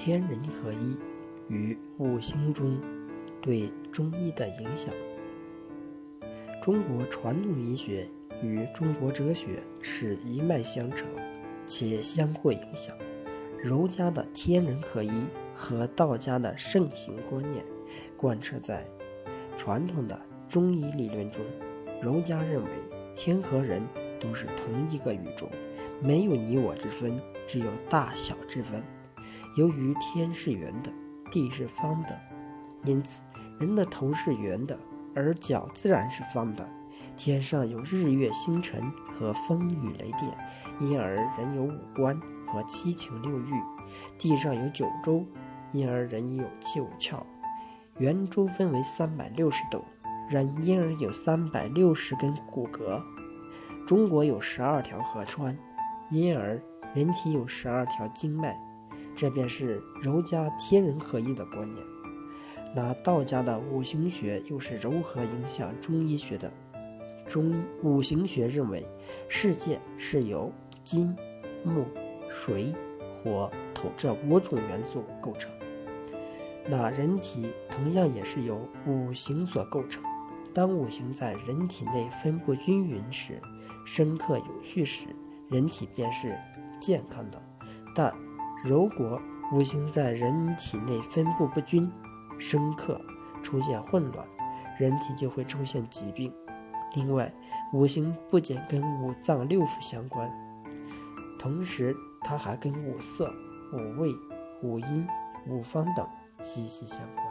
天人合一与五行中对中医的影响。中国传统医学与中国哲学是一脉相承，且相互影响。儒家的天人合一和道家的圣行观念贯彻在传统的中医理论中。儒家认为天和人都是同一个宇宙，没有你我之分，只有大小之分。由于天是圆的，地是方的，因此人的头是圆的，而脚自然是方的。天上有日月星辰和风雨雷电，因而人有五官和七情六欲；地上有九州，因而人有九窍。圆周分为三百六十度，人因而有三百六十根骨骼。中国有十二条河川，因而人体有十二条经脉。这便是儒家天人合一的观念。那道家的五行学又是如何影响中医学的？中五行学认为，世界是由金、木、水、火、土这五种元素构成。那人体同样也是由五行所构成。当五行在人体内分布均匀时，深刻有序时，人体便是健康的。但如果五行在人体内分布不均，生克出现混乱，人体就会出现疾病。另外，五行不仅跟五脏六腑相关，同时它还跟五色、五味、五音、五方等息息相关。